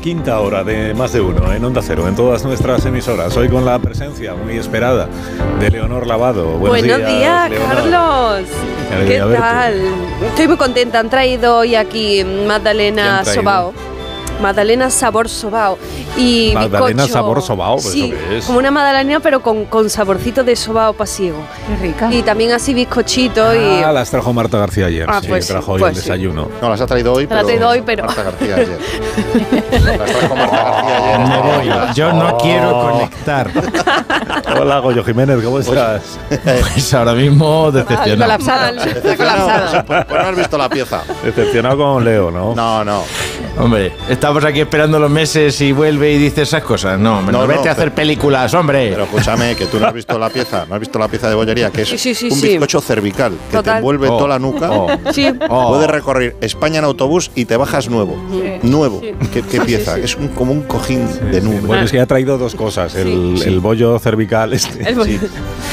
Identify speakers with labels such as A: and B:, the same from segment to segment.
A: la quinta hora de más de uno en Onda Cero, en todas nuestras emisoras. Hoy con la presencia muy esperada de Leonor Lavado.
B: Buenos, días, Carlos. ¿Qué tal? Estoy muy contenta. Han traído hoy aquí Magdalena Sobao. Magdalena sabor sobao y
A: Magdalena sabor sobao, pues
B: sí, es? como una magdalena pero con, con saborcito de sobao pasiego.
C: Qué rica.
B: Y también así bizcochito y...
A: Ah, las trajo Marta García ayer, ah, sí, pues, trajo hoy pues el desayuno.
D: No, las ha traído hoy, pero...
B: Las traído hoy, pero...
D: Marta García ayer. las trajo Marta García ayer.
E: Me voy, yo no quiero conectar.
A: Hola, Goyo Jiménez, ¿cómo pues, estás?
E: Pues ahora mismo decepcionado.
B: Colapsado.
D: Decepcionado. Pues, pues no has visto la pieza.
A: Decepcionado con Leo, ¿no?
D: No, no.
E: Hombre, estamos aquí esperando los meses y vuelve y dice esas cosas. No, no, no vete a hacer películas, hombre.
D: Pero escúchame, que tú no has visto la pieza, no has visto la pieza de bollería, que es un bizcocho cervical que te envuelve toda la nuca.
B: Oh.
D: Oh. Puedes recorrer España en autobús y te bajas nuevo. Nuevo. ¿Qué, pieza? Es como un cojín de nube.
A: Bueno, es que ha traído dos cosas: el, bollo cervical este.
B: El bollo.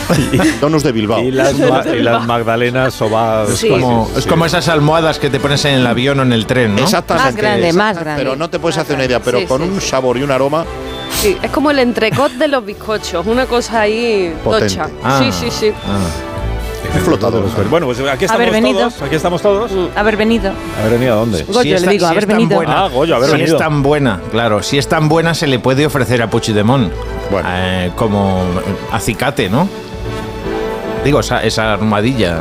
D: Donos de Bilbao.
A: Y las, magdalenas sobadas.
E: Es, como, es como esas almohadas que te pones en el avión o en el tren, ¿no?
D: Exactamente.
B: Más grande, más grande.
D: Pero no te puedes hacer una idea, pero con un sabor y un aroma.
B: Sí, es como el entrecot de los bizcochos, una cosa ahí tocha.
D: Ah,
B: sí, sí, sí.
D: Ah. Un flotador.
A: Bueno, pues aquí estamos todos. Aquí estamos todos.
B: Haber venido.
A: ¿Haber venido a dónde?
B: Goyo, si le digo, haber venido.
A: ah, Goyo, haber
E: si
A: venido.
E: es tan buena, claro. Si es tan buena, se le puede ofrecer a Puigdemont.
D: Bueno.
E: Eh, como acicate, ¿no? Digo, esa, esa armadilla.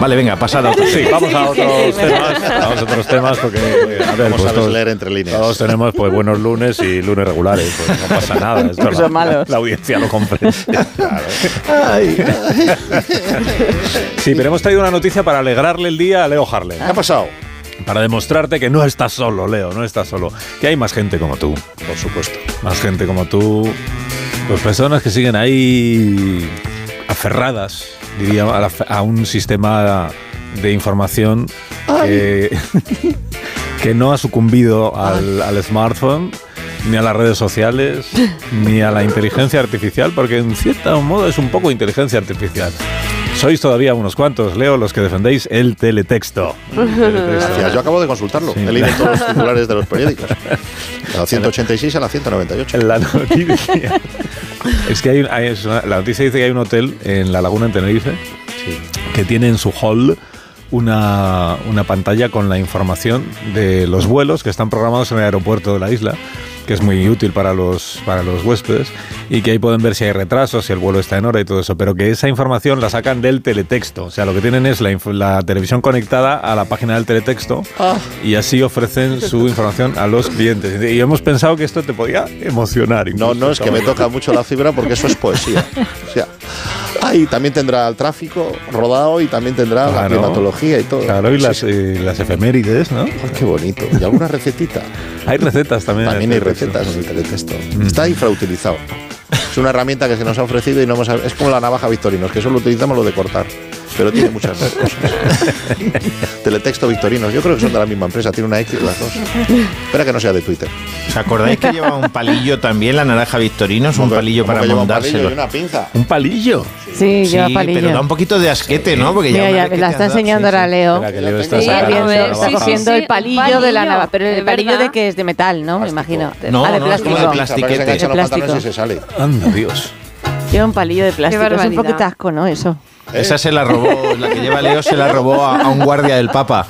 E: Vale, venga, pasad a otro.
A: Sí, vamos a otros temas. Vamos a otros temas porque.
D: A ver, pues todos, leer entre líneas.
A: Todos tenemos pues buenos lunes y lunes regulares. Pues no pasa nada. Esto
B: la, malos.
A: la audiencia lo comprende. Ay. Sí, pero hemos traído una noticia para alegrarle el día a Leo Harlem.
D: ¿Qué ha pasado?
A: Para demostrarte que no estás solo, Leo, no estás solo. Que hay más gente como tú.
D: Por supuesto.
A: Más gente como tú. Pues personas que siguen ahí aferradas, diría, a, un sistema de información que, que, no ha sucumbido al, al smartphone ni a las redes sociales, ni a la inteligencia artificial, porque en cierto modo es un poco inteligencia artificial. Sois todavía unos cuantos, Leo, los que defendéis el teletexto.
D: Gracias, yo acabo de consultarlo. He leído todos los titulares de los periódicos. De la 186 a la 198.
A: La noticia. es que hay, hay la noticia dice que hay un hotel en la laguna en Tenerife que tiene en su hall una, una pantalla con la información de los vuelos que están programados en el aeropuerto de la isla que es muy útil para los, para los huéspedes y que ahí pueden ver si hay retrasos, si el vuelo está en hora y todo eso, pero que esa información la sacan del teletexto, o sea, lo que tienen es la, la televisión conectada a la página del teletexto
B: Ah.
A: y así ofrecen su información a los clientes. Y hemos pensado que esto te podía emocionar.
D: No,
A: incluso,
D: no, es que me toca mucho la fibra porque eso es poesía. O sea, ahí también tendrá el tráfico rodado y también tendrá la climatología y todo.
A: Claro, y las,
D: sí.
A: eh, las efemérides, ¿no?
D: Ay, qué bonito. Y alguna recetita.
A: Hay recetas también.
D: También hay
A: teletexto.
D: recetas en el teletexto. Está infrautilizado. Es una herramienta que se nos ha ofrecido y no hemos. Es como la navaja Victorinos, que solo utilizamos lo de cortar. Pero tiene muchas más cosas. Teletexto Victorinos. Yo creo que son de la misma empresa. Tiene una X las dos. Espera que no sea de Twitter.
E: ¿Os acordáis que lleva un palillo también, la naranja Victorinos? Un
D: ¿Cómo que-
E: palillo para
D: lleva un palillo
E: mondárselo.
D: y una pinza.
A: Un palillo.
C: Sí, lleva palillo.
E: pero da un poquito de asquete, ¿no? Porque
C: ya
E: que
C: la está enseñando ahora. Leo.
A: Está
C: cogiendo el palillo, de la navaja. Pero el palillo de que es de metal, ¿no? Me imagino.
E: No,
C: ah, de
E: no, es como
C: plástico.
E: de plastiquete.
D: se sale.
A: Anda, Dios.
C: Lleva un palillo de plástico. Es un poquito asco, ¿no? Eso.
E: Esa se la robó, la que lleva Leo se la robó a, a un guardia del Papa.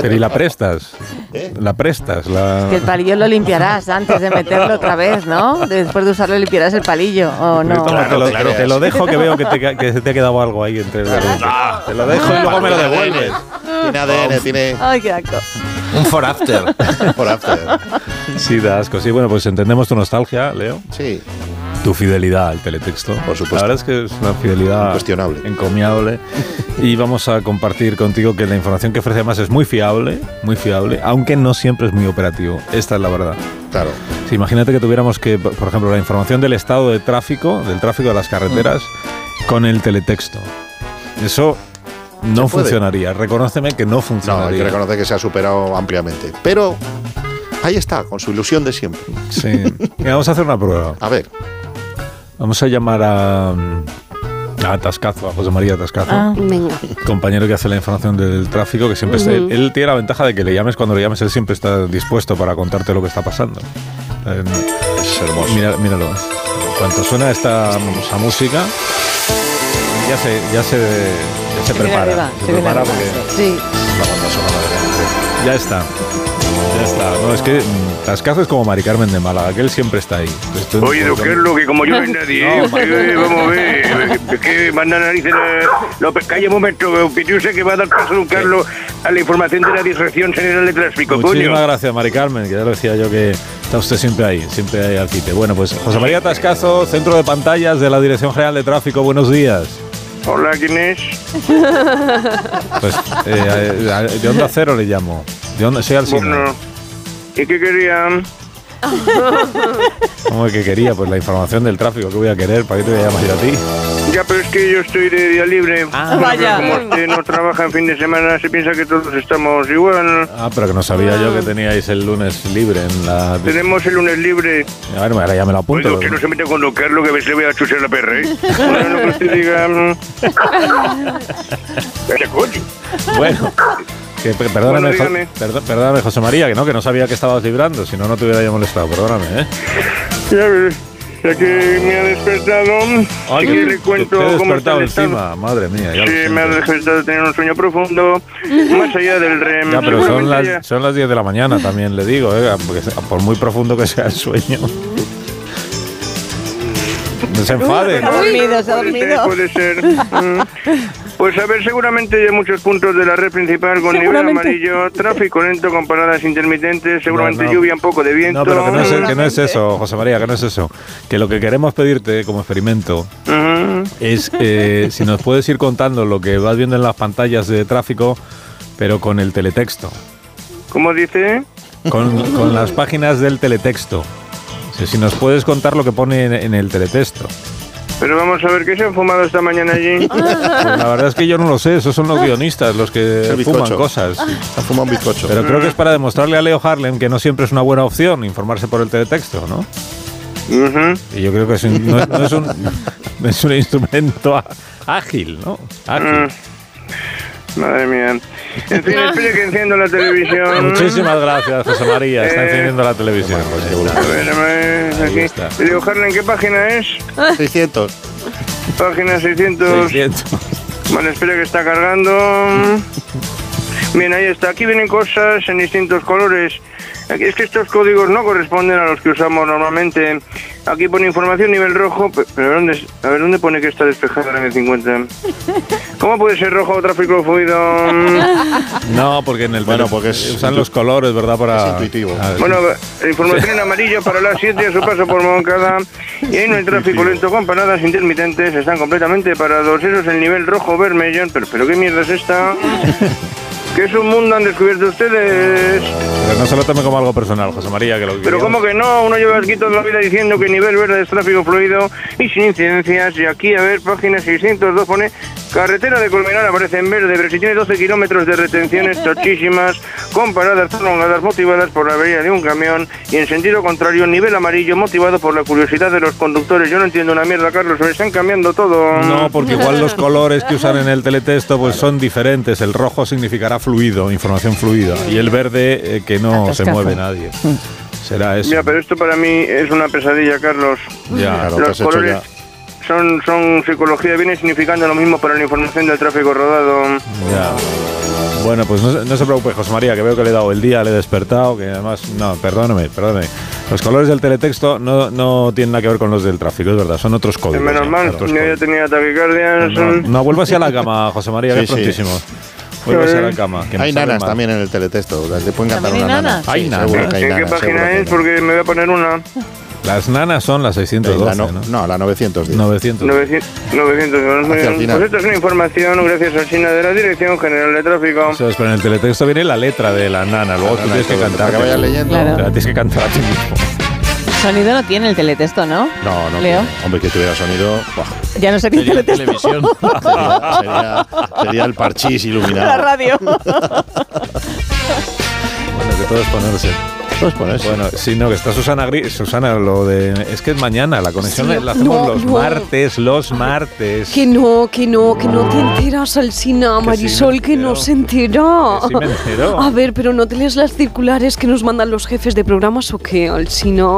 A: Pero ¿y la prestas?
D: ¿Eh?
A: La prestas. La...
C: Que el palillo lo limpiarás antes de meterlo otra vez, ¿no? Después de usarlo limpiarás el palillo, ¿o no?
A: Te, lo,
D: Claro,
A: te lo dejo que veo que te, que se te ha quedado algo ahí entre los dedos. Te lo dejo y luego me lo devuelves.
D: Tiene ADN, tiene.
C: Ay, qué asco.
E: Un for after.
D: Por after.
A: Sí, da asco. Sí, bueno, pues entendemos tu nostalgia, Leo.
D: Sí.
A: Tu fidelidad al teletexto.
D: Por supuesto.
A: La verdad es que es una fidelidad
D: Incuestionable.
A: encomiable. Y vamos a compartir contigo que la información que ofrece además es muy fiable, muy fiable, aunque no siempre es muy operativo. Esta es la verdad.
D: Claro.
A: Sí, imagínate que tuviéramos que, por ejemplo, la información del estado de tráfico, del tráfico de las carreteras, con el teletexto. Eso no funcionaría. Reconóceme que no
D: No, hay
A: funcionaría.
D: que reconocer que se ha superado ampliamente. Pero ahí está, con su ilusión de siempre.
A: Sí. Mira, vamos a hacer una prueba.
D: A ver,
A: Vamos a llamar a, A Tascazo, a José María Tascazo.
B: Ah. Venga.
A: Compañero que hace la información del tráfico, que siempre está, él, tiene la ventaja de que le llames cuando le llames, él siempre está dispuesto para contarte lo que está pasando.
D: Es hermoso.
A: míralo. Cuando suena esta, música, ya se, ya se, ya se prepara. se, prepara porque
C: sí.
A: ya está. Ya está. No, es que mm, Tascazo es como Mari Carmen de Málaga, que él siempre está ahí.
F: Oye, don Carlos, que como yo no hay nadie, no, eh, vamos a ver, es que manda narices no, calla un momento, yo sé que va a dar paso don Carlos a la información de la Dirección General de Tráfico,
A: Muchísimas gracias, Mari Carmen, que ya lo decía yo que está usted siempre ahí, siempre ahí al quite. Bueno, pues José María Tascazo, Centro de Pantallas de la Dirección General de Tráfico, buenos días.
F: Hola, ¿quién es?
A: Pues eh, de Onda Cero le llamo. ¿De dónde? Soy al
F: bueno, ¿Y qué querían?
A: ¿Cómo es que quería? Pues la información del tráfico, ¿qué voy a querer? ¿Para qué te voy a llamar yo a ti?
F: Ya, pero es que yo estoy de día libre.
C: Ah, vaya.
F: Como usted no trabaja en fin de semana, se piensa que todos estamos igual.
A: Ah, pero que no sabía yo que teníais el lunes libre en la...
F: Tenemos el lunes libre.
A: A ver, ahora ya me lo apunto.
F: Oiga, que no se mete con lo Carlos, que a veces le voy a chusar la perra, ¿eh? bueno, lo que usted diga... Mm. coño!
A: Bueno... Que, perdóname, perdóname, José María, que no, que no sabía que estabas librando, si no, no te hubiera yo molestado, perdóname, ¿eh?
F: Ya, que me ha despertado,
A: Ay, que, le cuento te, cómo está encima, madre mía.
F: Ya sí, me ha despertado de tener un sueño profundo, más allá del REM.
A: Ya, pero son las, son las 10 de la mañana también, le digo, ¿eh? Porque por muy profundo que sea el sueño. No se enfade.
C: Se ha dormido, se ha dormido.
F: Puede ser. Mm. Pues a ver, seguramente hay muchos puntos de la red principal con nivel amarillo, tráfico lento con paradas intermitentes, seguramente lluvia, un poco de viento.
A: No, pero que no, es, eso, José María, que no es eso. Que lo que queremos pedirte como experimento es eh, si nos puedes ir contando lo que vas viendo en las pantallas de tráfico, pero con el teletexto.
F: ¿Cómo dice?
A: Con, las páginas del teletexto. si nos puedes contar lo que pone en el teletexto.
F: Pero vamos a ver, ¿qué se han fumado esta mañana allí?
A: Pues la verdad es que yo no lo sé, esos son los guionistas los que fuman cosas.
D: Se fumado un bizcocho.
A: Pero creo que es para demostrarle a Leo Harlem que no siempre es una buena opción informarse por el teletexto, ¿no? Y yo creo que es no, es un, es un instrumento ágil, ¿no? Ágil. Mm.
F: Madre mía. En fin, espere que enciendo la televisión.
A: Muchísimas gracias, José María. Está eh, encendiendo la televisión.
F: a ver, a ver, aquí. Leo Harlem, ¿qué página es?
D: 600.
F: Página 600.
A: 600.
F: Vale, espera que está cargando. Bien, ahí está. Aquí vienen cosas en distintos colores. Es que estos códigos no corresponden a los que usamos normalmente. Aquí pone información nivel rojo, pero ¿dónde, a ver, ¿dóde pone que está despejado el 50? ¿Cómo puede ser rojo tráfico fluido?
A: No, porque en el
D: bueno, porque usan
A: los colores, ¿verdad? Para
D: es intuitivo.
F: Bueno, información en amarillo para las 7 a su paso por Moncada. Y ahí no hay tráfico lento con paradas intermitentes, están completamente parados. Eso es el nivel rojo vermellón. Pero, pero ¿qué mierda es esta? ¿Qué es un mundo han descubierto ustedes?
A: Pero no se lo tome como algo personal, José María, que lo
F: Pero ¿cómo que no? Uno lleva aquí toda la vida diciendo que nivel verde es tráfico fluido y sin incidencias. Y aquí, a ver, página 602 pone carretera de Colmenar aparece en verde, pero si tiene 12 kilómetros de retenciones tochísimas, con paradas prolongadas motivadas por la avería de un camión y en sentido contrario, nivel amarillo motivado por la curiosidad de los conductores. Yo no entiendo una mierda, Carlos, me están cambiando todo.
A: No, porque igual los colores que usan en el teletexto pues son diferentes. El rojo significará fluido, información fluida, y el verde eh, que no se mueve nadie. Será eso.
F: Ya, pero esto para mí es una pesadilla, Carlos.
A: Ya,
F: Los colores son, son psicología, viene significando lo mismo para la información del tráfico rodado.
A: Ya. Bueno, pues no, se preocupe, José María, que veo que le he dado el día, le he despertado, que además, no, perdóneme, perdóneme. Los colores del teletexto no, no tienen nada que ver con los del tráfico, es verdad, son otros códigos.
F: Menos mal, yo ya tenía taquicardia.
A: No, no, vuelva así a la cama, José María, que es prontísimo. a la cama.
D: hay nanas también en el teletexto. Te pueden cantar una nana.
A: Hay nanas.
F: ¿En qué página es? Porque me voy a poner una.
A: Las nanas son las 612, no,
D: ¿no? la 910.
A: 900.
F: 900. 900 pues esto es una información gracias a China de la Dirección General de Tráfico.
A: Eso es, pero en el teletexto viene la letra de la nana. Luego tú tienes que cantar.
D: que vayas leyendo.
A: Claro. Tienes que cantar a ti mismo.
C: Sonido no tiene el teletexto, ¿no?
D: No, no.
C: Leo.
D: Hombre, que tuviera sonido.
C: Ya no sería, sería
D: televisión. sería, sería, el parchís iluminado.
C: La radio.
A: bueno, que todo es ponerse.
D: Pues pones.
A: Bueno, sí, no, que está Susana Gris. Susana, lo de. Es que es mañana, la conexión
B: Sí,
A: la hacemos
B: no,
A: los
B: no.
A: martes, los martes.
B: Que no, que no, que no te enteras, Alsina,
A: Que
B: Marisol,
A: sí
B: que no se entera.
A: Que sí me entero.
B: A ver, pero ¿no te lees las circulares que nos mandan los jefes de programas o qué, Alsina?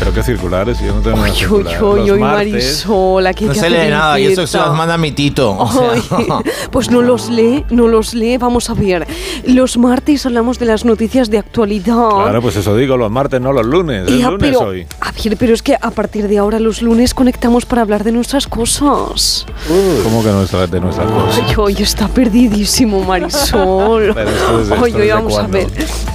A: Pero qué circulares, yo no tengo
B: uy,
A: circular.
B: uy,
A: Los martes,
B: Marisol, aquí
E: No se lee nada y eso se las manda mi tito. o sea,
B: Ay, pues no los lee, no los lee. Vamos a ver. Los martes hablamos de las noticias de actualidad.
A: Claro, pues eso digo, los martes, no los lunes. Es
B: Ya,
A: lunes
B: pero,
A: hoy.
B: a ver, pero es que a partir de ahora los lunes conectamos para hablar de nuestras cosas.
A: ¿Cómo que nuestra, de nuestras cosas?
B: Ay, hoy está perdidísimo, Marisol.
A: Es
B: hoy
A: es de
B: vamos a ver.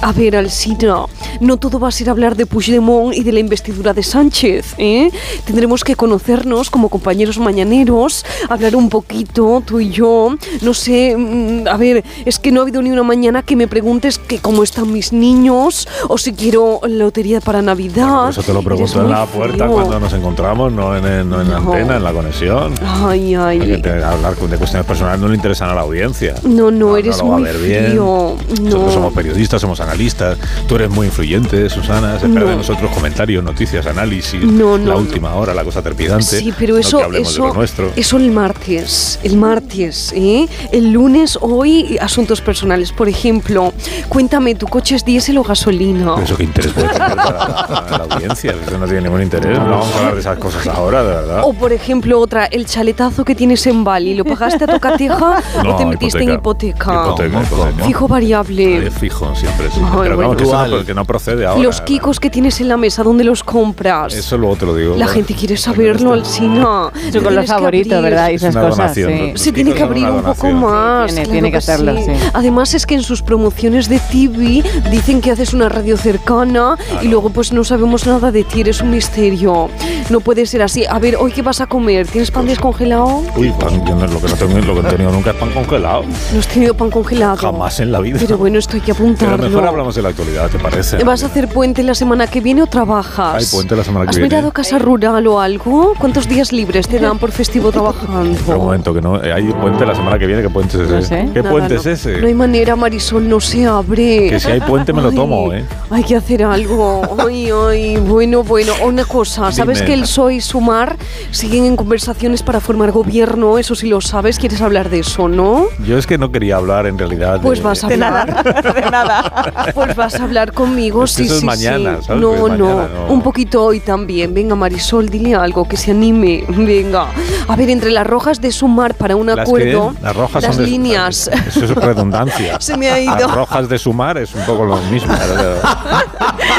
B: A ver, Alsina, no todo va a ser hablar de Puigdemont y de la investidura de Sánchez, ¿eh? Tendremos que conocernos como compañeros mañaneros, hablar un poquito, tú y yo. No sé, mm, a ver, es que no ha habido ni una mañana que me preguntes que cómo están mis niños o si quiero lotería para Navidad.
A: Eso te lo pregunto en la puerta cuando nos encontramos, no en, el- no en la antena, en la conexión.
B: Ay, ay.
A: Porque te- hablar de cuestiones personales no le interesan a la audiencia.
B: No, no, eres muy frío. No.
A: Nosotros somos periodistas, somos analistas. Tú eres muy influyente, Susana. Se espera de nosotros comentarios, noticias, análisis.
B: No, no,
A: la última hora, la cosa trepidante.
B: Sí, pero eso,
A: que
B: eso,
A: lo nuestro.
B: eso el martes, el martes, ¿eh? El lunes, hoy, asuntos personales. Por ejemplo, cuéntame, ¿tu coche es diésel o gasolina?
A: Pero ¿Eso qué interés puede tener para la, para la audiencia? Eso no tiene ningún interés. No vamos a hablar de esas cosas ahora, de verdad.
B: O por ejemplo, otra, el chaletazo que tienes en Bali, ¿lo pagaste a tocateja
A: No,
B: o te metiste en hipoteca?
A: Hipoteca, hipoteca.
B: Fijo variable.
A: Es fijo, siempre sí.
B: Ay,
A: Pero
B: bueno.
A: que, eso no, que no procede ahora.
B: Los kikos que tienes en la mesa, ¿dónde los compras?
A: Eso luego te lo digo.
B: La gente quiere saberlo, Alsina.
C: Eso con los favoritos, ¿verdad? Y
A: Es
C: esas
A: una
C: cosas,
A: donación,
C: sí.
A: ¿no?
B: Se tiene que abrir un poco más.
C: Tiene-
B: claro
C: tiene que hacerlo, sí.
B: Además es que en sus promociones de TV dicen que haces una radio cercana y luego pues no sabemos nada de ti, eres un misterio. No puede ser así. A ver, ¿hoy qué vas a comer? ¿Tienes pan descongelado?
A: Uy, pan, yo no- lo que no tengo, lo que he tenido nunca es pan congelado.
B: ¿No has tenido pan congelado?
A: Jamás en la vida.
B: Pero bueno, esto hay que apuntarlo.
A: Pero mejor hablamos de la actualidad, ¿te parece?
B: ¿Vas a hacer puente la semana que viene o trabajas?
A: Hay puente la semana que
B: ¿Has
A: viene.
B: mirado casa rural o algo? ¿Cuántos días libres te dan por festivo trabajando?
A: Pero un momento, que no. eh, Hay puente la semana que viene. ¿Qué puente es ese?
C: No sé.
A: ¿Qué
B: Nada,
A: puente
B: no.
A: es ese?
B: No hay manera, Marisol, no se abre.
A: Que si hay puente me lo
B: Ay,
A: tomo, ¿eh?
B: Hay que hacer algo. Ay, ay, bueno, bueno. Una cosa, ¿sabes
A: Dime.
B: que el PSOE y Sumar siguen en conversaciones para formar gobierno? Eso sí lo sabes, quieres hablar de eso, ¿no?
A: Yo es que no quería hablar en realidad.
B: Pues
A: de-
B: vas a
C: De
B: hablar.
C: nada, de nada.
B: Pues vas a hablar conmigo,
A: Es que
B: sí,
A: eso es
B: sí,
A: mañana,
B: sí.
A: ¿sabes?
B: No, no,
A: mañana, no.
B: un poquito hoy también. Venga, Marisol, dile algo, que se anime. Venga. A ver, entre las rojas de Sumar para un
A: Las
B: acuerdo,
A: que- las rojas
B: las
A: son de-
B: líneas.
A: Eso es redundancia.
B: Se me ha ido.
A: Las rojas de sumar es un poco lo mismo.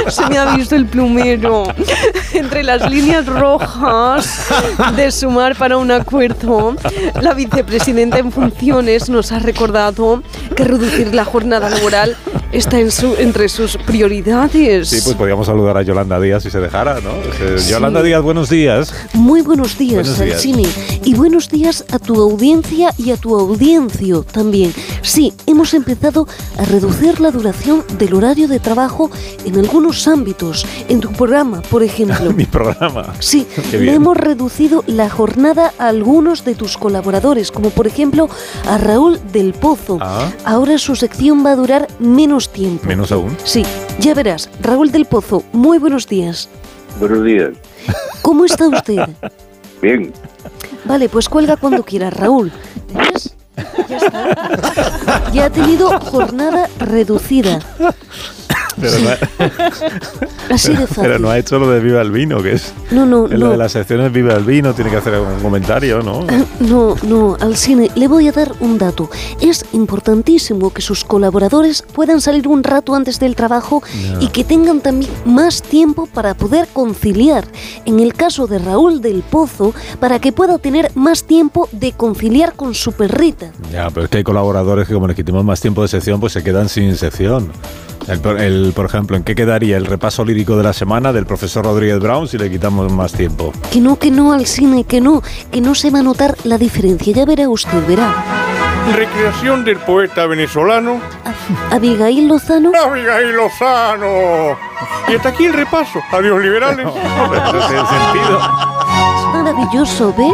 B: Se me ha visto el plumero. Entre las líneas rojas de sumar para un acuerdo, la vicepresidenta en funciones nos ha recordado que reducir la jornada laboral está en su- entre sus prioridades.
A: Sí, pues podríamos saludar a Yolanda Díaz si se dejara, ¿no? Eh,
B: Sí.
A: Yolanda Díaz, buenos días.
G: Muy buenos días,
A: Buenos días.
G: Y buenos días a tu audiencia y a tu audiencia también. Sí, hemos empezado a reducir la duración del horario de trabajo en algunos ámbitos. En tu programa, por ejemplo.
A: Mi programa.
G: Sí, le hemos reducido la jornada a algunos de tus colaboradores, como por ejemplo a Raúl del Pozo.
A: Ah.
G: Ahora su sección va a durar menos tiempo.
A: Menos aún.
G: Sí, ya verás. Raúl del Pozo, muy buenos días.
F: Buenos días.
G: ¿Cómo está usted?
F: Bien.
G: Vale, pues cuelga cuando quieras, Raúl. ¿Ves? Ya ha tenido jornada reducida.
A: Pero, no ha,
G: Así de fácil.
A: pero no ha hecho lo de Viva el Vino, que es.
G: No, no,
A: En lo
G: no.
A: de las secciones Viva el Vino, tiene que hacer algún comentario, ¿no?
G: No, no, al cine le voy a dar un dato. Es importantísimo que sus colaboradores puedan salir un rato antes del trabajo
A: Ya.
G: y que tengan también más tiempo para poder conciliar. En el caso de Raúl del Pozo, para que pueda tener más tiempo de conciliar con su perrita.
A: Ya, pero es que hay colaboradores que como les quitemos más tiempo de sección, pues se quedan sin sección. El, por- el, por ejemplo, ¿en qué quedaría el repaso lírico de la semana del profesor Rodríguez Brown si le quitamos más tiempo?
G: Que no, que no al cine, que no, que no se va a notar la diferencia. Ya verá usted, verá.
H: Recreación del poeta venezolano
G: Abigail Lozano.
H: Abigail Lozano. Y hasta aquí el repaso. Adiós, liberales.
A: No tiene sentido.
G: Maravilloso. ¿ve?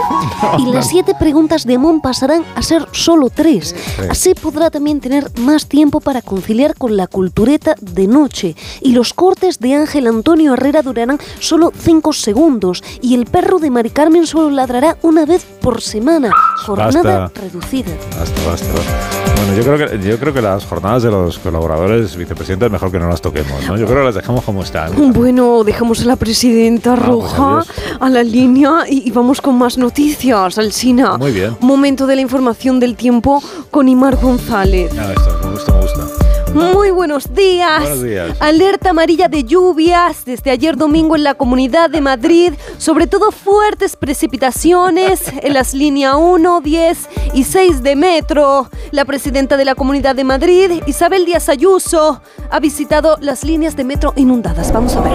G: Y las siete preguntas de Mon pasarán a ser solo tres. Así podrá también tener más tiempo para conciliar con la cultureta de noche. Y los cortes de Ángel Antonio Herrera durarán solo cinco segundos. Y el perro de Mari Carmen solo ladrará una vez por semana. Jornada
A: Basta.
G: reducida.
A: Basta, basta, basta. Bueno, yo creo, que, yo creo que las jornadas de los colaboradores vicepresidentes mejor que no las toquemos, ¿no? Yo creo que las dejamos como están.
B: Bueno, dejamos a la presidenta
A: Ah, pues
B: roja a la línea y, y vamos con más noticias, Alsina.
A: Muy bien.
B: Momento de la información del tiempo con Imar González.
A: Ah, esto, me gusta, me gusta.
B: Muy buenos días.
A: Buenos días.
B: Alerta amarilla de lluvias desde ayer domingo en la Comunidad de Madrid, sobre todo fuertes precipitaciones en las líneas 1, 10 y 6 de metro. La presidenta de la Comunidad de Madrid, Isabel Díaz Ayuso, ha visitado las líneas de metro inundadas. Vamos a ver.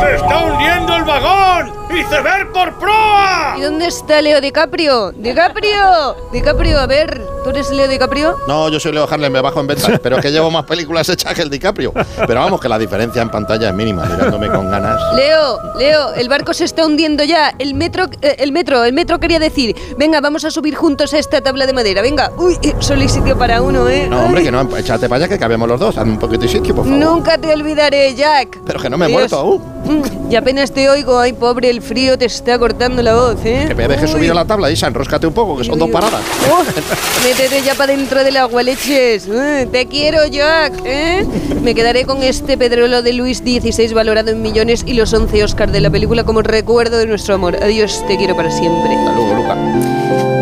H: ¡Se está hundiendo el vagón! ¡Iceberg por proa!
B: ¿Y dónde está Leo DiCaprio? ¡DiCaprio! DiCaprio, a ver, ¿tú eres Leo DiCaprio?
D: No, yo soy Leo Harlem, me bajo en ventas, pero es que llevo más películas hechas que el DiCaprio. Pero vamos, que la diferencia en pantalla es mínima, mirándome con ganas.
B: Leo, Leo, el barco se está hundiendo ya. El metro, eh, el metro, el metro quería decir, venga, vamos a subir juntos a esta tabla de madera. Venga, uy, eh, solo hay sitio para uno, ¿eh?
D: No, hombre,
B: Ay.
D: que no, échate para allá que cabemos los dos. Hazme un poquito de sitio, por favor.
B: Nunca te olvidaré, Jack.
D: Pero que no me he muerto aún.
B: Mm, Y apenas te oigo, ay, pobre, el frío te está cortando la voz, ¿eh?
D: Que me dejes subir a la tabla, Isa, enróscate un poco, que son dos paradas.
B: oh, métete ya para dentro del agua, leches. Eh, te quiero, Jack. ¿eh? Me quedaré con este pedrolo de Luis XVI valorado en millones y los 11 Oscar de la película como recuerdo de nuestro amor. Adiós, te quiero para siempre.
D: Hasta luego, Luca.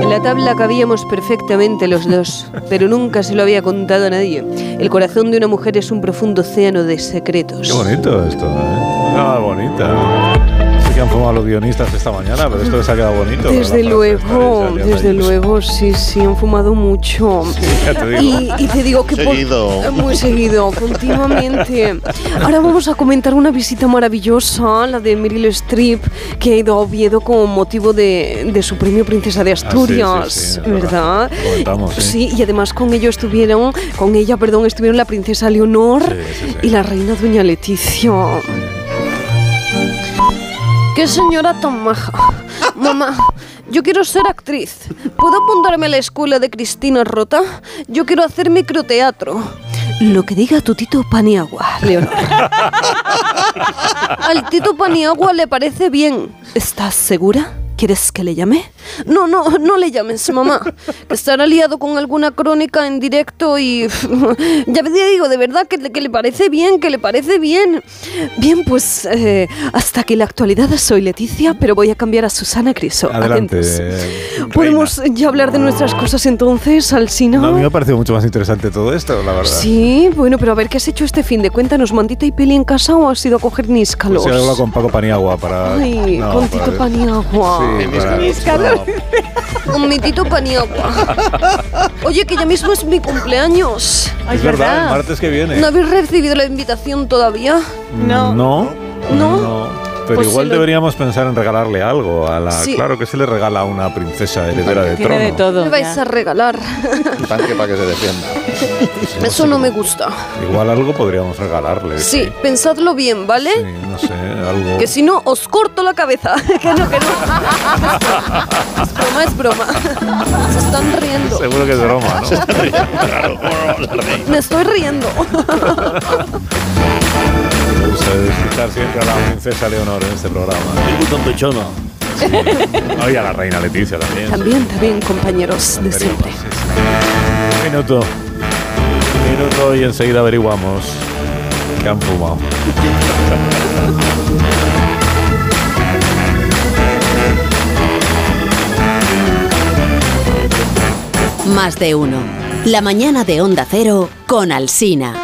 B: En la tabla cabíamos perfectamente los dos, pero nunca se lo había contado a nadie. El corazón de una mujer es un profundo océano de secretos.
A: Qué bonito esto, ¿eh? Ah, bonita. Sí que han fumado los guionistas esta mañana, pero esto les ha quedado bonito.
B: Desde
A: ¿verdad?
B: luego, desde luego, sí, sí, han fumado mucho.
A: ya te digo.
B: Y, y te digo que por-
D: Seguido.
B: muy seguido, continuamente. Ahora vamos a comentar una visita maravillosa, la de Meryl Streep, que ha ido a Oviedo con motivo de, de su premio Princesa de Asturias,
A: Ah, sí, sí, sí,
B: ¿verdad?
A: comentamos, sí.
B: y además con ello estuvieron, con ella, perdón, estuvieron la princesa Leonor
A: Sí, sí, sí.
B: y la reina Doña Leticia. ¡Qué señora tan maja! Mamá, yo quiero ser actriz. ¿Puedo apuntarme a la escuela de Cristina Rota? Yo quiero hacer microteatro. Lo que diga tu Tito Paniagua, Leonor. Al Tito Paniagua le parece bien. ¿Estás segura? ¿Quieres que le llame? No, no, no le llames, mamá. Que estará liado con alguna crónica en directo y... ya te digo, de verdad, que, le- que le parece bien, que le parece bien. Bien, pues eh, hasta que la actualidad soy Leticia, pero voy a cambiar a Susana Criso.
A: Adelante.
B: ¿Podemos ya hablar de nuestras cosas entonces, Alsina?
A: No, a mí me ha parecido mucho más interesante todo esto, la verdad.
B: Sí, bueno, pero a ver, ¿qué has hecho este fin de? Cuéntanos, ¿mandita y peli en casa o has ido a coger níscalos?
A: Pues he hablado con Paco Paniagua para.
B: Ay,
A: no,
B: con Tito
A: para-
B: Paniagua.
A: Sí, para-.
B: Con mi Tito Paniagua. Oye, que ya mismo es mi cumpleaños.
C: Ay,
A: Es verdad, el martes que viene.
B: ¿No habéis recibido la invitación todavía?
C: No.
A: No.
B: ¿No?
A: Pero
B: Pues
A: igual
B: lo-
A: deberíamos pensar en regalarle algo a la.
B: Sí.
A: Claro que se le regala a una princesa heredera de
C: Tiene
A: trono.
C: de todo.
B: Me vais
C: ya.
B: a regalar.
D: Un tanque para que se defienda.
B: Eso no me gusta.
A: Igual algo podríamos regalarle.
B: Sí, pensadlo bien, ¿vale?
A: Sí, no sé, algo.
B: Que si no, os corto la cabeza. que no, que no. Es broma, es broma. Se están riendo.
A: Seguro que es broma, ¿no?
B: Me estoy riendo.
A: Gusta escuchar siempre a la princesa Leonor en este programa. Oye, a la reina Leticia también.
B: También, también, compañeros de siempre.
A: Sí, sí. Un minuto. Un minuto y enseguida averiguamos que han fumado.
I: Más de uno. La mañana de Onda Cero con Alsina.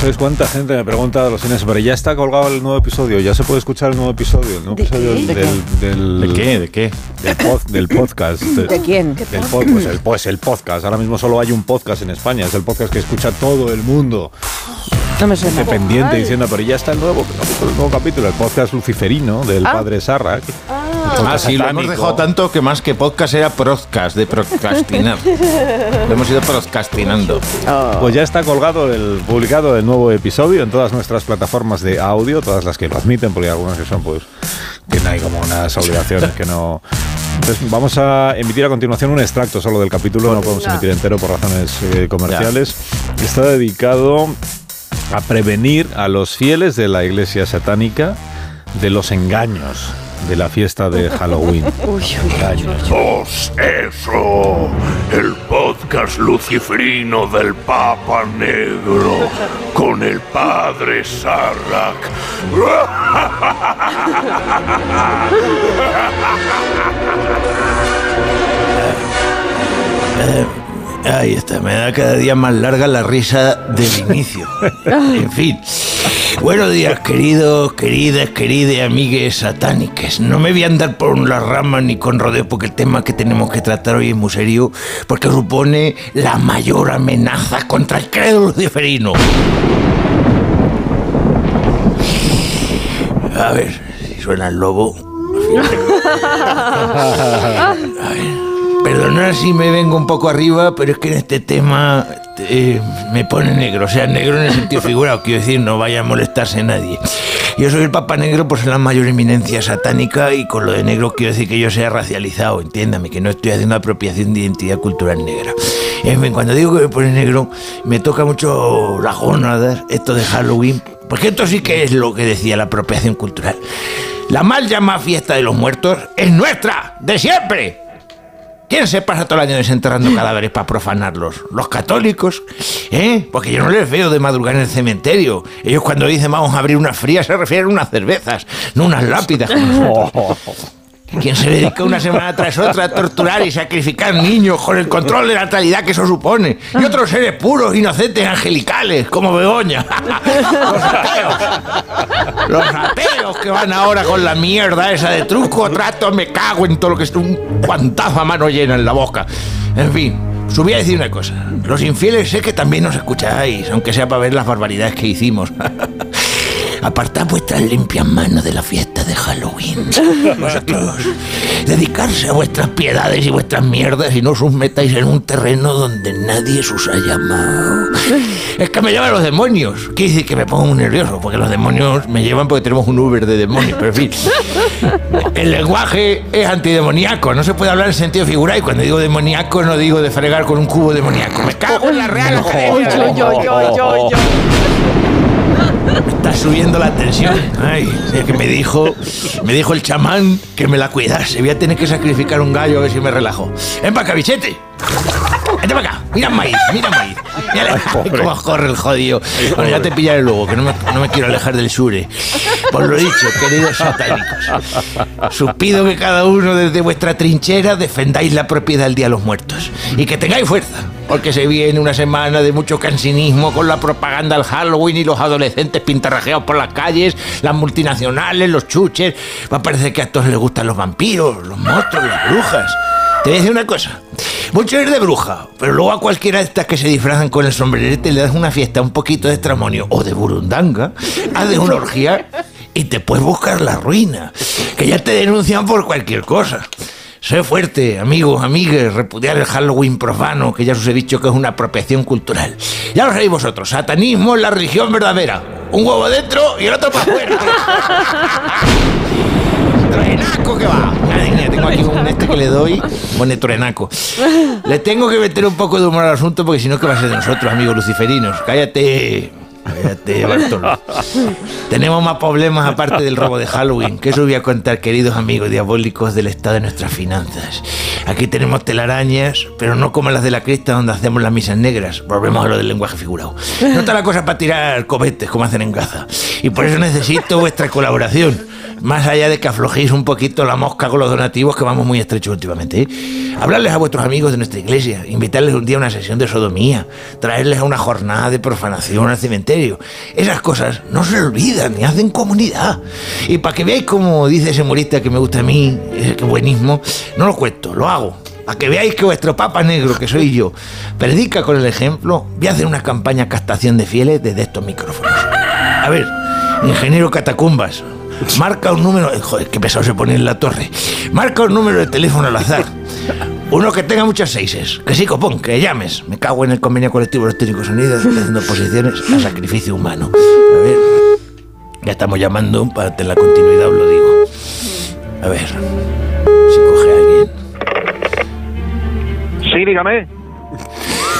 A: sabéis cuánta gente me pregunta de los cines, pero ya está colgado el nuevo episodio, ya se puede escuchar el nuevo episodio, el nuevo
B: ¿De
A: episodio
B: qué?
A: del, del,
E: ¿De qué? ¿De qué?
A: del, pod- del podcast.
C: ¿De quién?
A: Del pod- pues, el, pues el podcast. Ahora mismo solo hay un podcast en España. Es el podcast que escucha todo el mundo.
C: No me suena.
A: Independiente diciendo, pero ya está el nuevo, el nuevo capítulo, el podcast luciferino del padre Sarra.
E: Ah, sí, lo hemos dejado tanto que más que podcast era podcast, de procrastinar. lo hemos ido procrastinando.
A: Pues ya está colgado el publicado el nuevo episodio en todas nuestras plataformas de audio, todas las que lo admiten, porque hay algunas que son pues que no hay como unas obligaciones que no. Entonces vamos a emitir a continuación un extracto solo del capítulo, no podemos emitir entero por razones eh, comerciales. Está dedicado a prevenir a los fieles de la iglesia satánica de los engaños de la fiesta de Halloween. Engaños.
H: Pues eso, el podcast luciferino del Papa Negro con el padre Sarrak.
J: Ahí está, me da cada día más larga la risa del inicio. En fin. Buenos días, queridos, queridas, queridas amigues satánicas. No me voy a andar por las ramas ni con rodeos porque el tema que tenemos que tratar hoy es muy serio porque supone la mayor amenaza contra el credo luciferino. A ver, si suena el lobo. A ver. Perdonad si me vengo un poco arriba, pero es que en este tema eh, me pone negro. O sea, negro en el sentido figurado. Quiero decir, no vaya a molestarse nadie. Yo soy el Papa Negro por ser la mayor eminencia satánica y con lo de negro quiero decir que yo sea racializado. Entiéndame, que no estoy haciendo apropiación de identidad cultural negra. En fin, cuando digo que me pone negro, me toca mucho las gónadas, esto de Halloween. Porque esto sí que es lo que decía la apropiación cultural. La mal llamada fiesta de los muertos es nuestra, de siempre. ¿Quién se pasa todo el año desenterrando cadáveres para profanarlos? ¿Los católicos? ¿Eh? Porque yo no les veo de madrugar en el cementerio. Ellos cuando dicen vamos a abrir unas frías se refieren a unas cervezas, no unas lápidas. ¿Quién se dedica una semana tras otra a torturar y sacrificar niños con el control de la natalidad que eso supone? Y otros seres puros, inocentes, angelicales, como Begoña. Los ateos. Los ateos que van ahora con la mierda esa de truco, trato, me cago en todo lo que es un guantazo a mano llena en la boca. En fin, subí a decir una cosa. Los infieles sé que también nos escucháis, aunque sea para ver las barbaridades que hicimos. Apartad vuestras limpias manos de la fiesta de Halloween. Vosotros, dedicarse a vuestras piedades y vuestras mierdas y no os metáis en un terreno donde nadie os ha llamado. Es que me llevan los demonios. Quiere decir que me pongo muy nervioso, porque los demonios me llevan porque tenemos un Uber de demonios. Pero en fin, el lenguaje es antidemoníaco, no se puede hablar en sentido figurado. Y cuando digo demoníaco, no digo de fregar con un cubo demoníaco. Me cago en la real Academia. Está subiendo la tensión. Ay, es que me dijo, me dijo el chamán que me la cuidase. Voy a tener que sacrificar un gallo a ver si me relajo. Ven para acá, bichete. Vente para acá. Mira maíz, mira maíz. Mira cómo corre el jodido. Bueno, ya te pillaré luego, que no me, no me quiero alejar del sure. Por lo dicho, queridos satánicos, supido que cada uno desde vuestra trinchera defendáis la propiedad del Día de los Muertos. Y que tengáis fuerza, porque se viene una semana de mucho cansinismo con la propaganda del Halloween y los adolescentes pintarrajeados por las calles, las multinacionales, los chuches. Va a parecer que a todos les gustan los vampiros, los monstruos, las brujas. Te voy a decir una cosa. Mucho es de bruja, pero luego a cualquiera de estas que se disfrazan con el sombrerete le das una fiesta, un poquito de estramonio o de burundanga, haces una orgía y te puedes buscar la ruina. Que ya te denuncian por cualquier cosa. Sé fuerte, amigos, amigues, repudiar el Halloween profano, que ya os he dicho que es una apropiación cultural. Ya lo sabéis vosotros, satanismo es la religión verdadera. Un huevo dentro y el otro para afuera. Truenaco que va. Tengo aquí un este que le doy. Pone truenaco. Le tengo que meter un poco de humor al asunto porque si no, ¿qué va a ser de nosotros, amigos luciferinos? Cállate. Tenemos más problemas aparte del robo de Halloween. Que eso voy a contar, queridos amigos diabólicos del estado de nuestras finanzas. Aquí tenemos telarañas, pero no como las de la crista donde hacemos las misas negras. Volvemos a lo del lenguaje figurado. No está la cosa para tirar cohetes como hacen en Gaza. Y por eso necesito vuestra colaboración. Más allá de que aflojéis un poquito la mosca con los donativos, que vamos muy estrechos últimamente. ¿eh? Hablarles a vuestros amigos de nuestra iglesia, invitarles un día a una sesión de sodomía, traerles a una jornada de profanación al cementerio. Esas cosas no se olvidan ni hacen comunidad. Y para que veáis como dice ese humorista que me gusta a mí, que buenismo, no lo cuento, lo hago. A que veáis que vuestro Papa Negro, que soy yo, predica con el ejemplo, voy a hacer una campaña captación de fieles desde estos micrófonos. A ver, ingeniero Catacumbas, marca un número. Joder, qué pesado se pone en la torre. Marca un número de teléfono al azar. Uno que tenga muchas seises. Que sí, copón, que llames. Me cago en el convenio colectivo de los técnicos unidos haciendo posiciones a sacrificio humano. A ver. Ya estamos llamando para tener la continuidad, os lo digo. A ver. Si coge alguien.
F: Sí, dígame.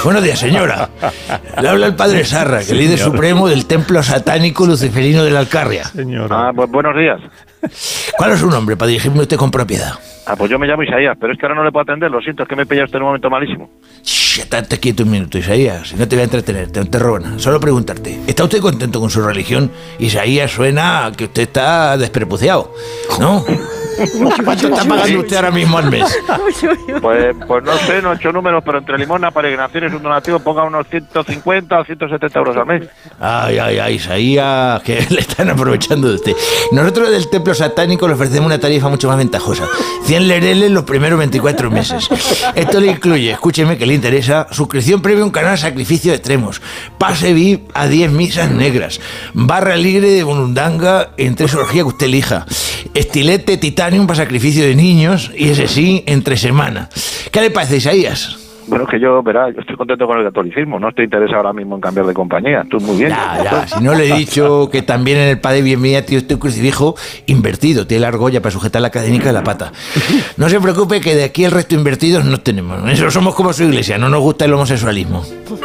J: Buenos días, señora. Le habla el padre Sarra, que es líder supremo del templo satánico luciferino de la Alcarria.
F: Ah, pues buenos días.
J: ¿Cuál es su nombre para dirigirme usted con propiedad?
F: Ah, pues yo me llamo Isaías, pero es que ahora no le puedo atender, lo siento, es que me he pillado usted en un momento malísimo.
J: Shh, estate quieto un minuto, Isaías. Si no te voy a entretener, te, te. Solo preguntarte, ¿está usted contento con su religión? Isaías suena a que usted está desprepuciado, ¿no? ¿Cuánto está pagando usted ahora mismo al mes?
F: Pues, pues no sé, no he hecho números, pero entre limosna, peregrinaciones, un donativo, ponga unos 150 o 170 euros al mes.
J: Ay, ay, ay, Isaías, que le están aprovechando de usted. Nosotros del templo satánico le ofrecemos una tarifa mucho más ventajosa. 100 lereles los primeros 24 meses. Esto le incluye, escúcheme que le interesa, suscripción previa a un canal Sacrificio de Extremos, pase VIP a 10 misas negras, barra libre de bonundanga en tres orgías que usted elija, estilete titanium para sacrificio de niños y ese sí, entre semana. ¿Qué le parece, Isaías?
F: Bueno, que yo, verá, yo estoy contento con el catolicismo, no estoy interesado ahora mismo en cambiar de compañía, tú muy bien.
J: Ya, ya, si no le he dicho que también en el padre bienvenida tío este crucifijo invertido, tiene la argolla para sujetar la cadenica de la pata. No se preocupe que de aquí el resto invertidos no tenemos. Eso somos como su iglesia, no nos gusta el homosexualismo.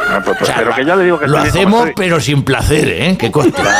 F: Ah, pues, pues, pero que ya le digo que
J: Lo
F: estoy
J: hacemos,
F: estoy.
J: pero sin placer, ¿eh? Que coste.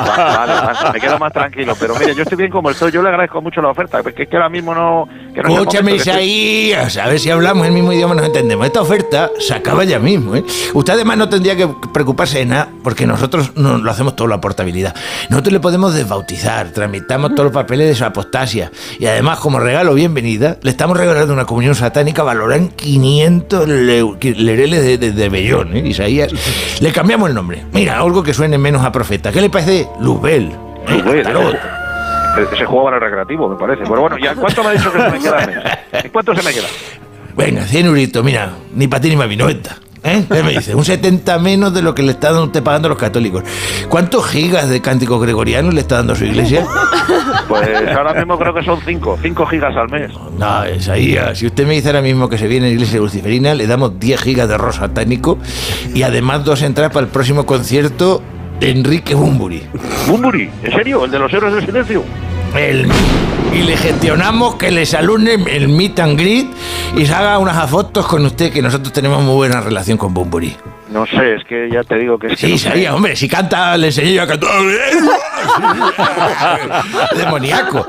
F: Vale, vale, me quedo más tranquilo, pero mire, yo estoy bien como estoy, yo le agradezco mucho la oferta, porque es que ahora mismo no... Que no es
J: Escúchame,
F: estoy-
J: Isaías, a ver si hablamos el mismo idioma nos entendemos. Esta oferta se acaba ya mismo, ¿eh? Usted además no tendría que preocuparse de nada, porque nosotros no lo hacemos todo la portabilidad. Nosotros le podemos desbautizar, tramitamos todos los papeles de su apostasia. Y además, como regalo bienvenida, le estamos regalando una comunión satánica valorada en 500 leu- lereles de, de, de Bellón, ¿eh? Isaías. Le cambiamos el nombre. Mira, algo que suene menos a profeta. ¿Qué le parece? Luzbel. Tarot.
F: ese- Ese juego para el recreativo, me parece. Pero bueno, ¿y a cuánto me ha dicho que se me queda cuánto se me queda?
J: Venga, 100 euritos, mira, ni para ti ni para mí, 90. ¿Eh? ¿Qué me dice? Un 70 menos de lo que le está dando usted pagando a los católicos. ¿Cuántos gigas de cánticos gregorianos le está dando a su iglesia?
F: Pues ahora mismo creo que son 5, 5 gigas al mes.
J: No, es ahí. ah, Si usted me dice ahora mismo que se viene a la iglesia luciferina, le damos 10 gigas de arroz satánico y además dos entradas para el próximo concierto de Enrique Bumburi.
F: ¿Bumburi? ¿En serio? ¿El de los héroes del silencio?
J: El, y le gestionamos que les alumne el meet and greet y se haga unas fotos con usted, que nosotros tenemos muy buena relación con Bumburi.
F: No sé, es que ya te digo que es que...
J: Sí,
F: sé.
J: sabía, hombre, si canta, le enseñé yo a cantar. Demoníaco.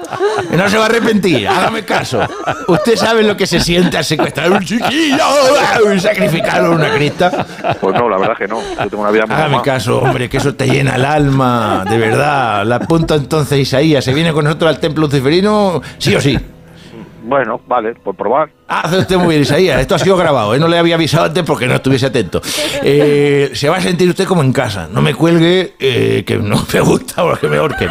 J: No se va a arrepentir, hágame caso. Usted sabe lo que se siente al secuestrar a un chiquillo y sacrificarlo a una crista.
F: Pues no, la verdad que no. Yo tengo una vida muy
J: Hágame caso, hombre, que eso te llena el alma, de verdad. La apunto entonces, Isaías. ¿Se viene con nosotros al templo luciferino? Sí o sí.
F: Bueno, vale, por probar.
J: Ah, hace usted muy bien, Isaías. Esto ha sido grabado, ¿eh? no le había avisado antes porque no estuviese atento. Eh, se va a sentir usted como en casa. No me cuelgue, eh, que no me gusta o que me ahorquen.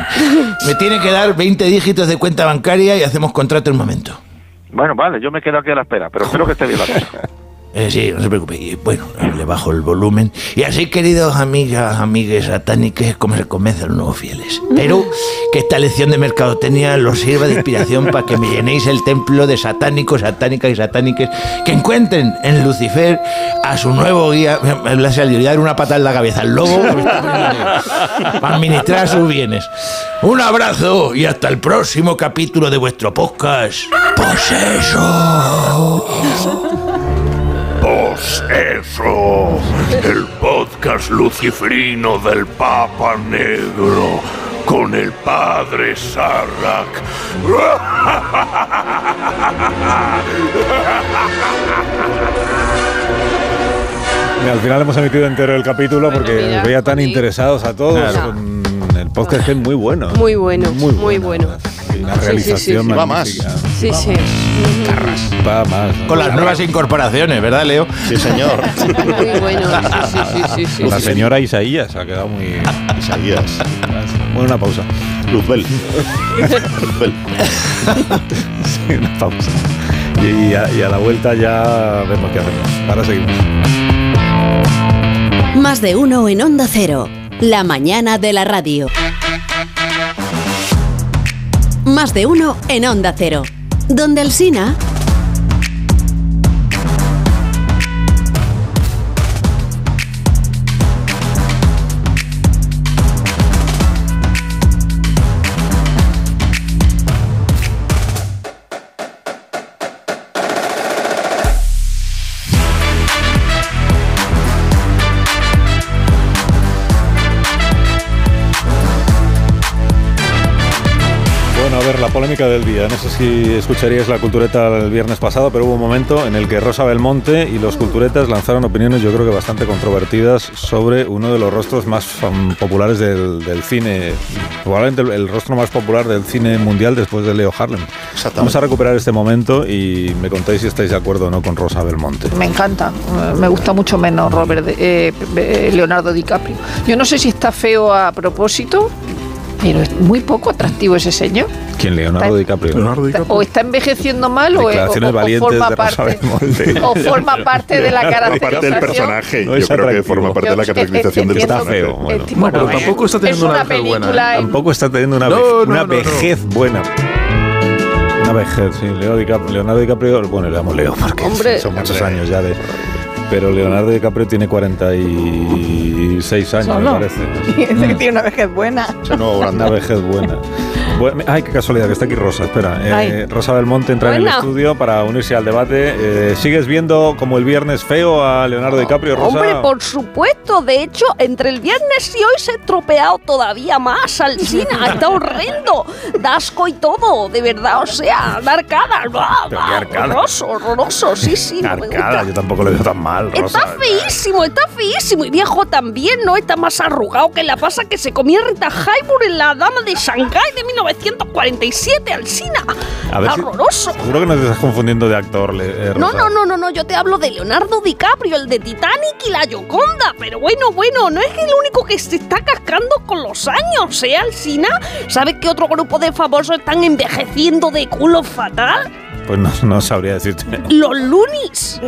J: Me tiene que dar 20 dígitos de cuenta bancaria y hacemos contrato en un momento.
F: Bueno, vale, yo me quedo aquí a la espera, pero espero que esté bien la cosa.
J: Eh, sí, no se preocupe. Y bueno, le bajo el volumen. Y así, queridos amigas, amigues satánicas, es como se convencen los nuevos fieles. Pero que esta lección de mercadotecnia los sirva de inspiración para que me llenéis el templo de satánicos, satánicas y satánicas que encuentren en Lucifer a su nuevo guía. Me le salió dar una patada en la cabeza al lobo para administrar sus bienes. Un abrazo y hasta el próximo capítulo de vuestro podcast. Poseso.
K: Eso, el podcast luciferino del Papa Negro con el padre Sarrak.
A: Y al final hemos emitido entero el capítulo porque
B: mira,
A: veía tan
B: sí.
A: interesados a todos
J: Claro.
A: con el podcast es muy bueno.
L: Muy bueno,
A: Muy
L: muy,
A: bueno.
L: bueno.
A: Una
L: Sí, sí,
A: realización
L: sí, sí.
D: Va más.
L: Sí, sí.
A: Va más.
J: Con las nuevas incorporaciones, ¿verdad, Leo?
D: Sí, señor.
L: Muy bueno. Sí, sí, sí, sí, sí,
A: La señora Isaías ha quedado muy.
D: Isaías.
A: Bueno, una pausa.
D: Luzbel. Luzbel.
A: Sí, una pausa. Y a, y a la vuelta ya vemos qué hacemos. Ahora seguimos.
I: Más de uno en Onda Cero. La mañana de la radio. Más de uno en Onda Cero. Donde el
A: la polémica del día. No sé si escucharíais la cultureta el viernes pasado, pero hubo un momento en el que Rosa Belmonte y los culturetas lanzaron opiniones, yo creo que bastante controvertidas, sobre uno de los rostros más populares del, del cine. Probablemente el, el rostro más popular del cine mundial después de Leo Harlem. Vamos a recuperar este momento y me contáis si estáis de acuerdo o no con Rosa Belmonte.
M: Me encanta, me gusta mucho menos Robert de- eh, Leonardo DiCaprio. Yo no sé si está feo a propósito, pero es muy poco atractivo ese señor.
A: ¿Quién? Leonardo DiCaprio.
M: O está envejeciendo mal o, o- o
A: valientes
M: forma parte, o forma parte de la caracterización.
D: Parte del personaje.
A: No
D: Yo
A: es
D: creo que forma parte de la caracterización del
A: Está
D: personaje.
A: feo. Bueno.
M: tipo, pero tampoco está teniendo es una una vejez buena,
A: Tampoco está teniendo una,
M: No,
A: vej-
M: no,
A: una vejez buena. Una vejez, sí. Leo DiCaprio, Leonardo DiCaprio, bueno, le llamo Leo porque
M: Hombre.
A: son muchos años ya de... Pero Leonardo DiCaprio tiene 46 años,
M: Solo.
A: me parece.
M: Dice que tiene una vejez buena.
A: Una vejez buena. Ay, qué casualidad, que está aquí Rosa. Espera, eh. Rosa Belmonte entra en el estudio para unirse al debate. Eh, ¿Sigues viendo como el viernes feo a Leonardo DiCaprio, Rosa?
L: Hombre, por supuesto. De hecho, entre el viernes y hoy se ha estropeado todavía más al cine. Está horrendo. Da asco y todo, de verdad. O sea, da arcada.
A: Arcada.
L: Horroroso, horroroso. Sí, sí, no
A: Arcada, yo tampoco le veo tan mal, Rosa.
L: Está feísimo, está feísimo. Y viejo también, ¿no? Está más arrugado que la pasa que se comía Rita Hayworth en La Dama de Shanghái de 1947, Alcina.
A: A ver si-
L: Horroroso.
A: Seguro que no te estás confundiendo de actor, le- eh,
L: No, no, no, no, no, yo te hablo de Leonardo DiCaprio, el de Titanic y la Yoconda. Pero bueno, bueno, no es el único que se está cascando con los años, ¿eh, Alsina? ¿Sabes qué otro grupo de famosos están envejeciendo de culo fatal?
A: Pues no, no sabría decirte.
L: Los Lunis.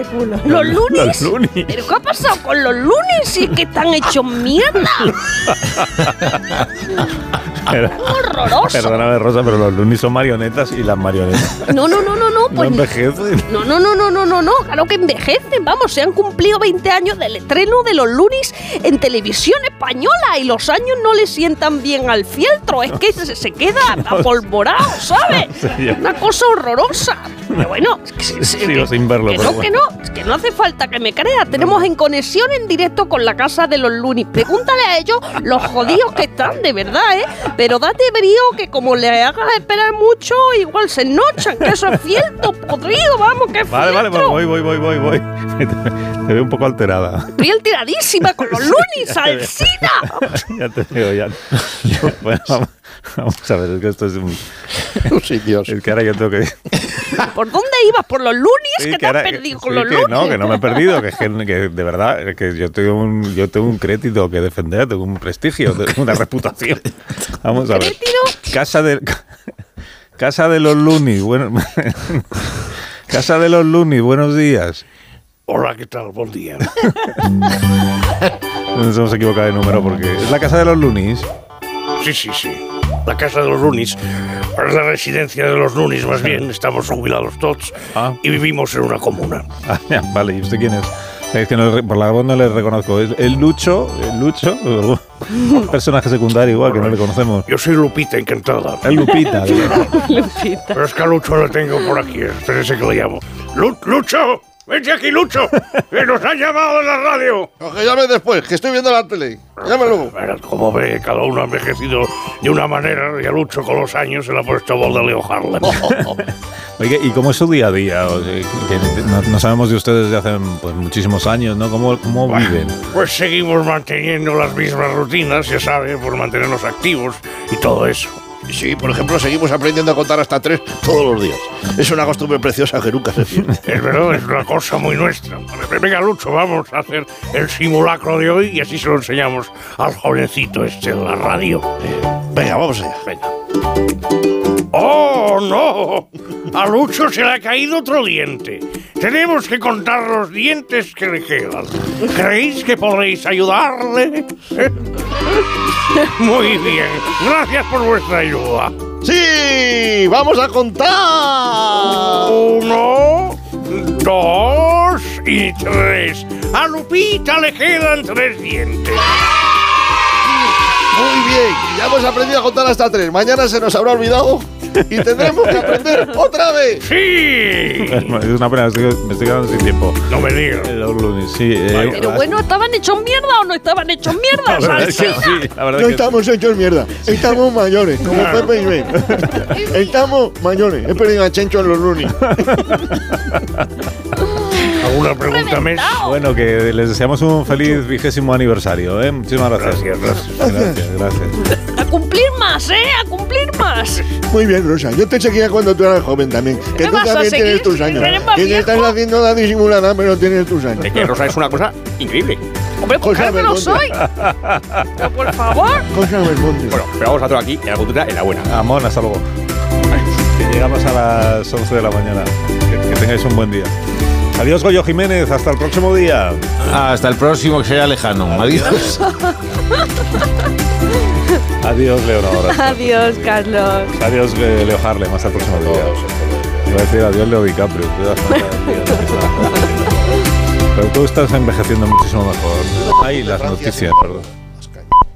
L: Los Lunis.
A: Los Looney.
L: ¿Pero qué ha pasado con los Lunis? Si es que están hechos mierda.
A: Pero-
L: Horroroso.
A: Perdóname, Rosa, pero los lunis son marionetas y las marionetas
L: No, no, no, no, no,
A: no
L: pues
A: envejecen.
L: No, no, no, no, no, no, no, claro que envejecen, vamos, se han cumplido 20 años del estreno de los Lunis en televisión española y los años no le sientan bien al fieltro, es que se, se queda apolvorado, ¿sabes? Una cosa horrorosa. Pero bueno, es que, se-
A: Sigo
L: que-
A: sin verlo,
L: que
A: pero
L: no, que
A: bueno.
L: no, es que no hace falta que me creas, tenemos en conexión en directo con la casa de los Lunis. Pregúntale a ellos los jodidos que están, de verdad, ¿eh? Pero date brío que como le hagas esperar mucho, igual se nochan, que eso es fieltro, podrido, vamos, que es
A: Vale, vale,
L: fieltro.
A: voy, voy, voy, voy, voy. Te, te veo un poco alterada.
L: Piel tiradísima con los Lunis, Alcina.
A: ya te veo, ya. Bueno, vamos, vamos a ver, es que esto es un... Es que ahora yo tengo que...
L: ¿Por dónde ibas? ¿Por los Lunis?
A: Sí,
L: que
A: que
L: te has
A: ahora-
L: perdido
A: sí,
L: con los
A: que
L: Lunis.
A: no, que no me he perdido, que, es que, que de verdad, que yo tengo un, yo tengo un crédito que defender, tengo un prestigio, tengo una reputación. Vamos a ver. Casa de Casa de los Lunis, bueno, Casa de los Lunis, buenos días.
H: Hola, ¿qué tal? Buen día.
A: Nos hemos equivocado de número porque es la Casa de los Lunis.
H: Sí, sí, sí. La casa de los Lunis. Es la residencia de los Lunis, más bien. Estamos jubilados todos y vivimos en una comuna.
A: Ah, ya, vale, ¿y usted quién es? Es que no por la voz no le reconozco. ¿Es el Lucho? ¿El Lucho? Un personaje secundario igual que no le conocemos.
H: Yo soy Lupita, encantada.
A: Es Lupita. de verdad.
H: Pero es que a Lucho lo tengo por aquí. Espérese que le llamo. Lu- ¡Lucho! Vente aquí, Lucho, que nos han llamado en la radio.
D: No, que llame después, que estoy viendo la tele. Llámelo.
H: Verás cómo ve, cada uno ha envejecido de una manera y a Lucho con los años se le ha puesto voz de Leo Harlem.
A: Oye, ¿y cómo es su día a día? O sea, que no, no sabemos de ustedes desde hace pues, muchísimos años, ¿no? ¿Cómo, cómo viven?
H: Pues seguimos manteniendo las mismas rutinas, ya sabe, por mantenernos activos y todo eso.
D: Sí, por ejemplo, seguimos aprendiendo a contar hasta tres todos los días. Es una costumbre preciosa que nunca se pierde.
H: Es verdad, es una cosa muy nuestra. Venga, Lucho, vamos a hacer el simulacro de hoy y así se lo enseñamos al jovencito este de la radio.
D: Venga, vamos allá.
H: Venga. ¡Oh, no! A Lucho se le ha caído otro diente. Tenemos que contar los dientes que le quedan. ¿Creéis que podréis ayudarle? Muy bien. Gracias por vuestra ayuda.
D: ¡Sí! ¡Vamos a contar!
H: Uno, dos y tres. A Lupita le quedan tres dientes.
D: Muy bien, ya hemos aprendido a contar hasta tres. Mañana se nos habrá olvidado y tendremos que aprender otra vez.
H: ¡Sí!
A: Es una pena, estoy- me estoy quedando sin tiempo.
H: No me digas.
A: Los lunes, sí. eh,
B: Pero bueno, ¿estaban hechos mierda o no estaban hechos mierda?
A: La verdad es que
B: Salsina?
A: sí, la verdad
L: No
A: es que
L: estamos hechos mierda, estamos mayores, como
H: Claro.
L: Pepe y Ben. Estamos mayores, he perdido a Chencho en los lunes.
H: ¿Alguna pregunta más?
A: Bueno, que les deseamos un feliz vigésimo aniversario, ¿eh? Muchísimas gracias.
H: Gracias, gracias.
A: Gracias, gracias.
B: A cumplir más, ¿eh? A cumplir más.
L: Muy bien, Rosa, yo te seguía cuando tú eras joven también. Que
B: ¿Me
L: tú también tienes tus años. Que te estás haciendo la disimulada, pero tienes tus años.
N: que Rosa es una cosa increíble.
B: Hombre, pues claro que lo soy. Pero por favor.
L: Cosa.
N: Bueno, pero vamos a todo aquí, en la cultura, en la buena.
A: Amón, hasta luego. Que llegamos a las 11 de la mañana. Que, que tengáis un buen día. Adiós, Goyo Jiménez. Hasta el próximo día.
E: Hasta el próximo, que sea lejano. Adiós.
A: Adiós, Leonor.
B: Adiós, Carlos.
A: Adiós, Leo Harlem. Hasta el próximo día. Iba a decir adiós, Leo DiCaprio. Pero tú estás envejeciendo muchísimo mejor. Ay, las noticias, perdón.